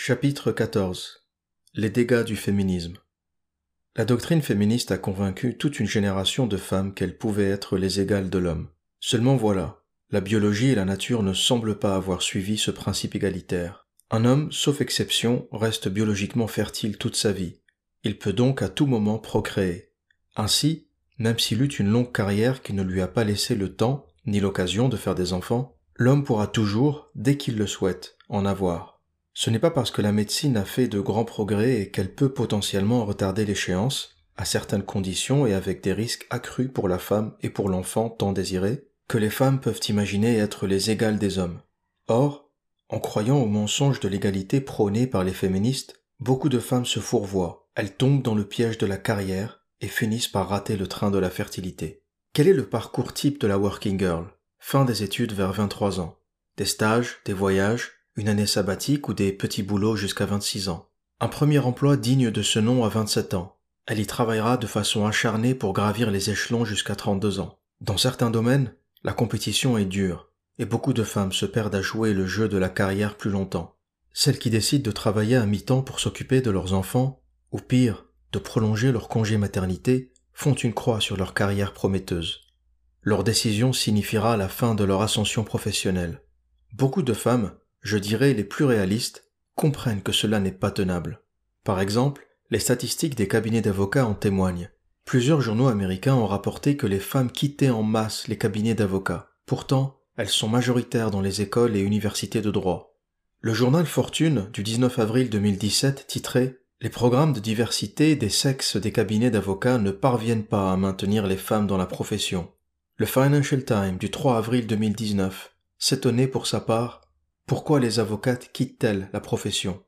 Chapitre 14 Les dégâts du féminisme La doctrine féministe a convaincu toute une génération de femmes qu'elles pouvaient être les égales de l'homme. Seulement voilà, la biologie et la nature ne semblent pas avoir suivi ce principe égalitaire. Un homme, sauf exception, reste biologiquement fertile toute sa vie. Il peut donc à tout moment procréer. Ainsi, même s'il eut une longue carrière qui ne lui a pas laissé le temps ni l'occasion de faire des enfants, l'homme pourra toujours, dès qu'il le souhaite, en avoir. Ce n'est pas parce que la médecine a fait de grands progrès et qu'elle peut potentiellement retarder l'échéance, à certaines conditions et avec des risques accrus pour la femme et pour l'enfant tant désiré, que les femmes peuvent imaginer être les égales des hommes. Or, en croyant au mensonge de l'égalité prôné par les féministes, beaucoup de femmes se fourvoient, elles tombent dans le piège de la carrière et finissent par rater le train de la fertilité. Quel est le parcours type de la working girl? Fin des études vers 23 ans. Des stages, des voyages, une année sabbatique ou des petits boulots jusqu'à 26 ans. Un premier emploi digne de ce nom à 27 ans. Elle y travaillera de façon acharnée pour gravir les échelons jusqu'à 32 ans. Dans certains domaines, la compétition est dure, et beaucoup de femmes se perdent à jouer le jeu de la carrière plus longtemps. Celles qui décident de travailler à mi-temps pour s'occuper de leurs enfants, ou pire, de prolonger leur congé maternité, font une croix sur leur carrière prometteuse. Leur décision signifiera la fin de leur ascension professionnelle. Beaucoup de femmes, je dirais les plus réalistes, comprennent que cela n'est pas tenable. Par exemple, les statistiques des cabinets d'avocats en témoignent. Plusieurs journaux américains ont rapporté que les femmes quittaient en masse les cabinets d'avocats. Pourtant, elles sont majoritaires dans les écoles et universités de droit. Le journal Fortune du 19 avril 2017 titrait Les programmes de diversité des sexes des cabinets d'avocats ne parviennent pas à maintenir les femmes dans la profession. Le Financial Times du 3 avril 2019 s'étonnait pour sa part pourquoi les avocates quittent-elles la profession?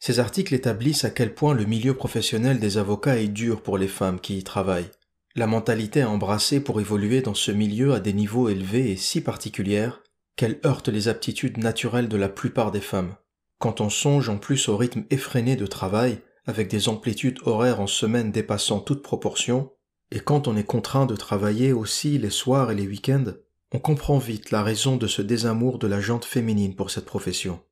Ces articles établissent à quel point le milieu professionnel des avocats est dur pour les femmes qui y travaillent. La mentalité à embrasser pour évoluer dans ce milieu à des niveaux élevés est si particulière qu'elle heurte les aptitudes naturelles de la plupart des femmes. Quand on songe en plus au rythme effréné de travail, avec des amplitudes horaires en semaine dépassant toute proportion, et quand on est contraint de travailler aussi les soirs et les week-ends, on comprend vite la raison de ce désamour de la jante féminine pour cette profession.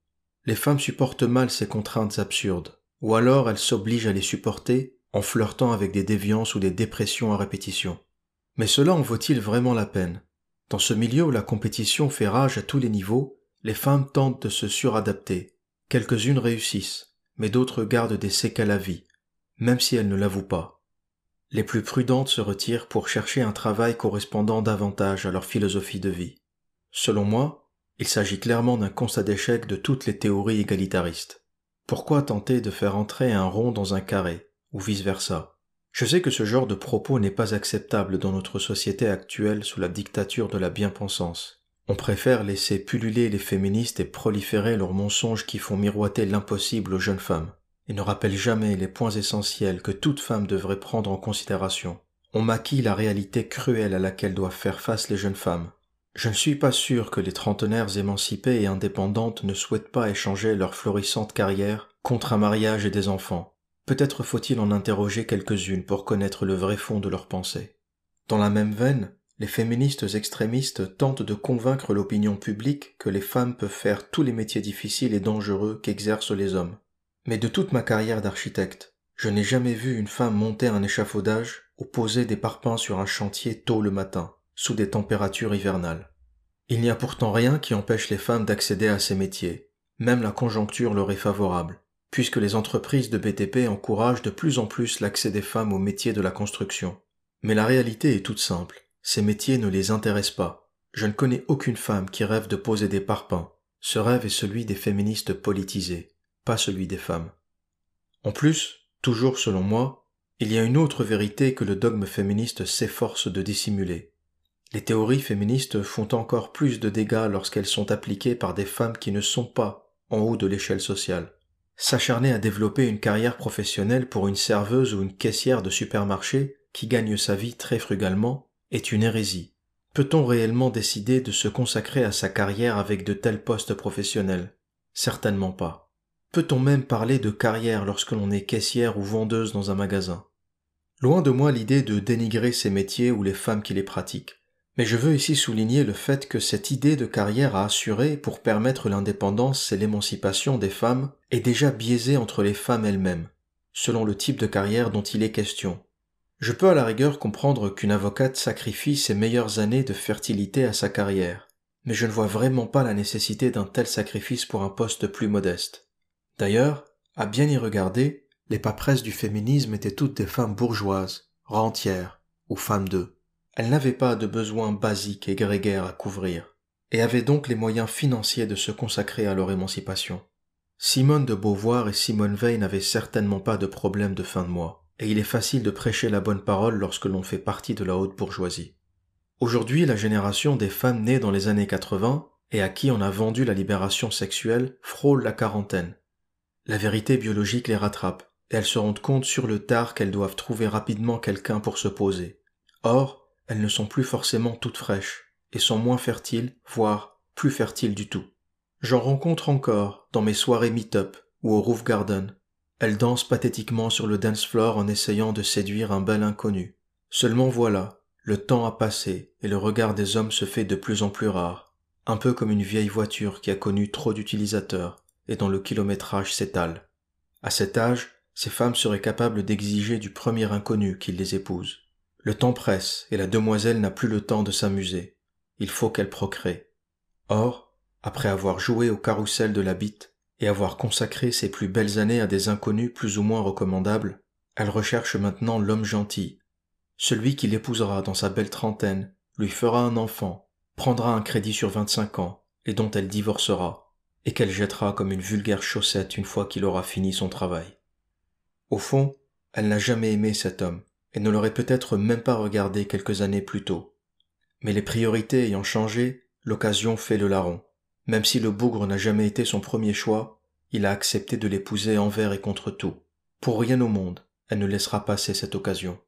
Les femmes supportent mal ces contraintes absurdes, ou alors elles s'obligent à les supporter en flirtant avec des déviances ou des dépressions à répétition. Mais cela en vaut-il vraiment la peine? Dans ce milieu où la compétition fait rage à tous les niveaux, les femmes tentent de se suradapter. Quelques-unes réussissent, mais d'autres gardent des séquelles à vie, même si elles ne l'avouent pas les plus prudentes se retirent pour chercher un travail correspondant davantage à leur philosophie de vie. Selon moi, il s'agit clairement d'un constat d'échec de toutes les théories égalitaristes. Pourquoi tenter de faire entrer un rond dans un carré, ou vice-versa? Je sais que ce genre de propos n'est pas acceptable dans notre société actuelle sous la dictature de la bien-pensance. On préfère laisser pulluler les féministes et proliférer leurs mensonges qui font miroiter l'impossible aux jeunes femmes et ne rappelle jamais les points essentiels que toute femme devrait prendre en considération. On maquille la réalité cruelle à laquelle doivent faire face les jeunes femmes. Je ne suis pas sûr que les trentenaires émancipées et indépendantes ne souhaitent pas échanger leur florissante carrière contre un mariage et des enfants. Peut-être faut-il en interroger quelques-unes pour connaître le vrai fond de leurs pensées. Dans la même veine, les féministes extrémistes tentent de convaincre l'opinion publique que les femmes peuvent faire tous les métiers difficiles et dangereux qu'exercent les hommes. Mais de toute ma carrière d'architecte, je n'ai jamais vu une femme monter un échafaudage ou poser des parpaings sur un chantier tôt le matin, sous des températures hivernales. Il n'y a pourtant rien qui empêche les femmes d'accéder à ces métiers, même la conjoncture leur est favorable, puisque les entreprises de BTP encouragent de plus en plus l'accès des femmes aux métiers de la construction. Mais la réalité est toute simple, ces métiers ne les intéressent pas. Je ne connais aucune femme qui rêve de poser des parpaings. Ce rêve est celui des féministes politisées celui des femmes. En plus, toujours selon moi, il y a une autre vérité que le dogme féministe s'efforce de dissimuler. Les théories féministes font encore plus de dégâts lorsqu'elles sont appliquées par des femmes qui ne sont pas en haut de l'échelle sociale. S'acharner à développer une carrière professionnelle pour une serveuse ou une caissière de supermarché qui gagne sa vie très frugalement est une hérésie. Peut-on réellement décider de se consacrer à sa carrière avec de tels postes professionnels? Certainement pas. Peut-on même parler de carrière lorsque l'on est caissière ou vendeuse dans un magasin? Loin de moi l'idée de dénigrer ces métiers ou les femmes qui les pratiquent, Mais je veux ici souligner le fait que cette idée de carrière à assurer pour permettre l'indépendance et l'émancipation des femmes est déjà biaisée entre les femmes elles-mêmes, selon le type de carrière dont il est question. Je peux à la rigueur comprendre qu'une avocate sacrifie ses meilleures années de fertilité à sa carrière, mais je ne vois vraiment pas la nécessité d'un tel sacrifice pour un poste plus modeste. D'ailleurs, à bien y regarder, les paperesses du féminisme étaient toutes des femmes bourgeoises, rentières ou femmes d'eux. Elles n'avaient pas de besoins basiques et grégaires à couvrir, et avaient donc les moyens financiers de se consacrer à leur émancipation. Simone de Beauvoir et Simone Veil n'avaient certainement pas de problème de fin de mois, et il est facile de prêcher la bonne parole lorsque l'on fait partie de la haute bourgeoisie. Aujourd'hui, la génération des femmes nées dans les années 80 et à qui on a vendu la libération sexuelle frôle la quarantaine. La vérité biologique les rattrape, et elles se rendent compte sur le tard qu'elles doivent trouver rapidement quelqu'un pour se poser. Or, elles ne sont plus forcément toutes fraîches, et sont moins fertiles, voire plus fertiles du tout. J'en rencontre encore dans mes soirées meet-up ou au roof garden. Elles dansent pathétiquement sur le dance floor en essayant de séduire un bel inconnu. Seulement voilà, le temps a passé et le regard des hommes se fait de plus en plus rare, un peu comme une vieille voiture qui a connu trop d'utilisateurs et dont le kilométrage s'étale. À cet âge, ces femmes seraient capables d'exiger du premier inconnu qu'il les épouse. Le temps presse et la demoiselle n'a plus le temps de s'amuser. Il faut qu'elle procrée. Or, après avoir joué au carrousel de la bite et avoir consacré ses plus belles années à des inconnus plus ou moins recommandables, elle recherche maintenant l'homme gentil, celui qui l'épousera dans sa belle trentaine, lui fera un enfant, prendra un crédit sur vingt-cinq ans, et dont elle divorcera, et qu'elle jettera comme une vulgaire chaussette une fois qu'il aura fini son travail. Au fond, elle n'a jamais aimé cet homme, et ne l'aurait peut-être même pas regardé quelques années plus tôt. Mais les priorités ayant changé, l'occasion fait le larron. Même si le bougre n'a jamais été son premier choix, il a accepté de l'épouser envers et contre tout. Pour rien au monde, elle ne laissera passer cette occasion.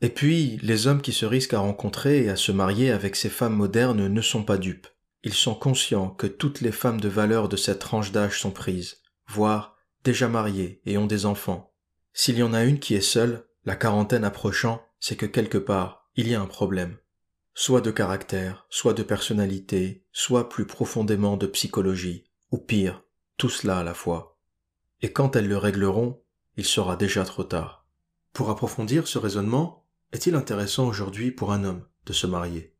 Et puis, les hommes qui se risquent à rencontrer et à se marier avec ces femmes modernes ne sont pas dupes. Ils sont conscients que toutes les femmes de valeur de cette tranche d'âge sont prises, voire déjà mariées et ont des enfants. S'il y en a une qui est seule, la quarantaine approchant, c'est que quelque part, il y a un problème. Soit de caractère, soit de personnalité, soit plus profondément de psychologie, ou pire, tout cela à la fois. Et quand elles le régleront, il sera déjà trop tard. Pour approfondir ce raisonnement, est-il intéressant aujourd'hui pour un homme de se marier?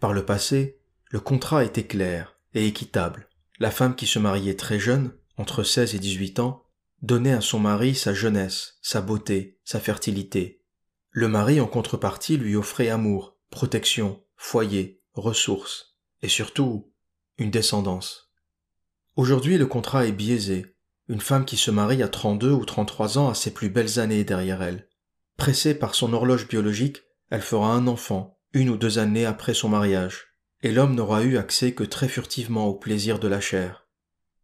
Par le passé, le contrat était clair et équitable. La femme qui se mariait très jeune, entre 16 et 18 ans, donnait à son mari sa jeunesse, sa beauté, sa fertilité. Le mari en contrepartie lui offrait amour, protection, foyer, ressources, et surtout une descendance. Aujourd'hui le contrat est biaisé. Une femme qui se marie à 32 ou 33 ans a ses plus belles années derrière elle. Pressée par son horloge biologique, elle fera un enfant, une ou deux années après son mariage, et l'homme n'aura eu accès que très furtivement au plaisir de la chair.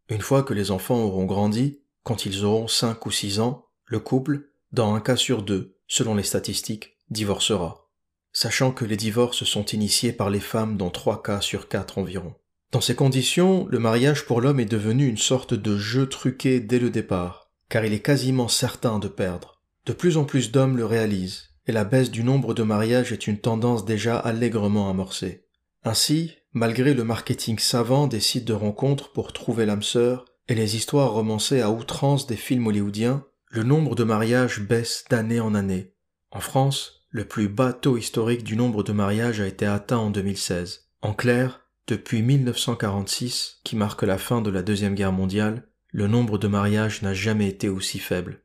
Une fois que les enfants auront grandi, quand ils auront cinq ou six ans, le couple, dans un cas sur deux, selon les statistiques, divorcera, sachant que les divorces sont initiés par les femmes dans trois cas sur quatre environ. Dans ces conditions, le mariage pour l'homme est devenu une sorte de jeu truqué dès le départ, car il est quasiment certain de perdre. De plus en plus d'hommes le réalisent, et la baisse du nombre de mariages est une tendance déjà allègrement amorcée. Ainsi, malgré le marketing savant des sites de rencontres pour trouver l'âme sœur et les histoires romancées à outrance des films hollywoodiens, le nombre de mariages baisse d'année en année. En France, le plus bas taux historique du nombre de mariages a été atteint en 2016. En clair, depuis 1946, qui marque la fin de la Deuxième Guerre mondiale, le nombre de mariages n'a jamais été aussi faible.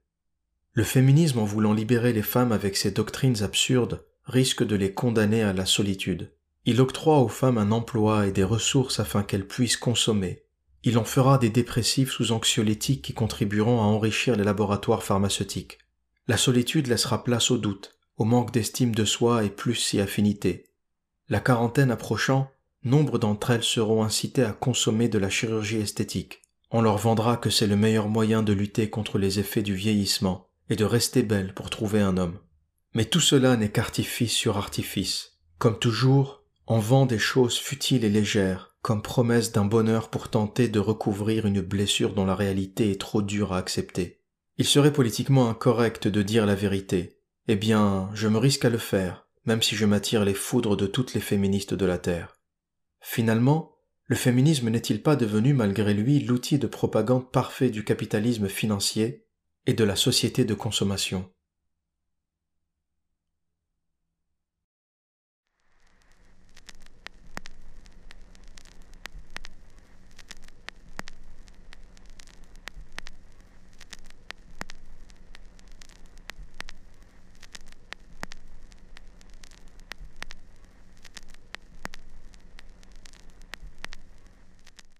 Le féminisme en voulant libérer les femmes avec ses doctrines absurdes risque de les condamner à la solitude. Il octroie aux femmes un emploi et des ressources afin qu'elles puissent consommer. Il en fera des dépressifs sous anxiolytiques qui contribueront à enrichir les laboratoires pharmaceutiques. La solitude laissera place au doute, au manque d'estime de soi et plus si affinité. La quarantaine approchant, nombre d'entre elles seront incitées à consommer de la chirurgie esthétique. On leur vendra que c'est le meilleur moyen de lutter contre les effets du vieillissement et de rester belle pour trouver un homme. Mais tout cela n'est qu'artifice sur artifice. Comme toujours, on vend des choses futiles et légères, comme promesse d'un bonheur pour tenter de recouvrir une blessure dont la réalité est trop dure à accepter. Il serait politiquement incorrect de dire la vérité. Eh bien, je me risque à le faire, même si je m'attire les foudres de toutes les féministes de la Terre. Finalement, le féminisme n'est-il pas devenu malgré lui l'outil de propagande parfait du capitalisme financier et de la société de consommation?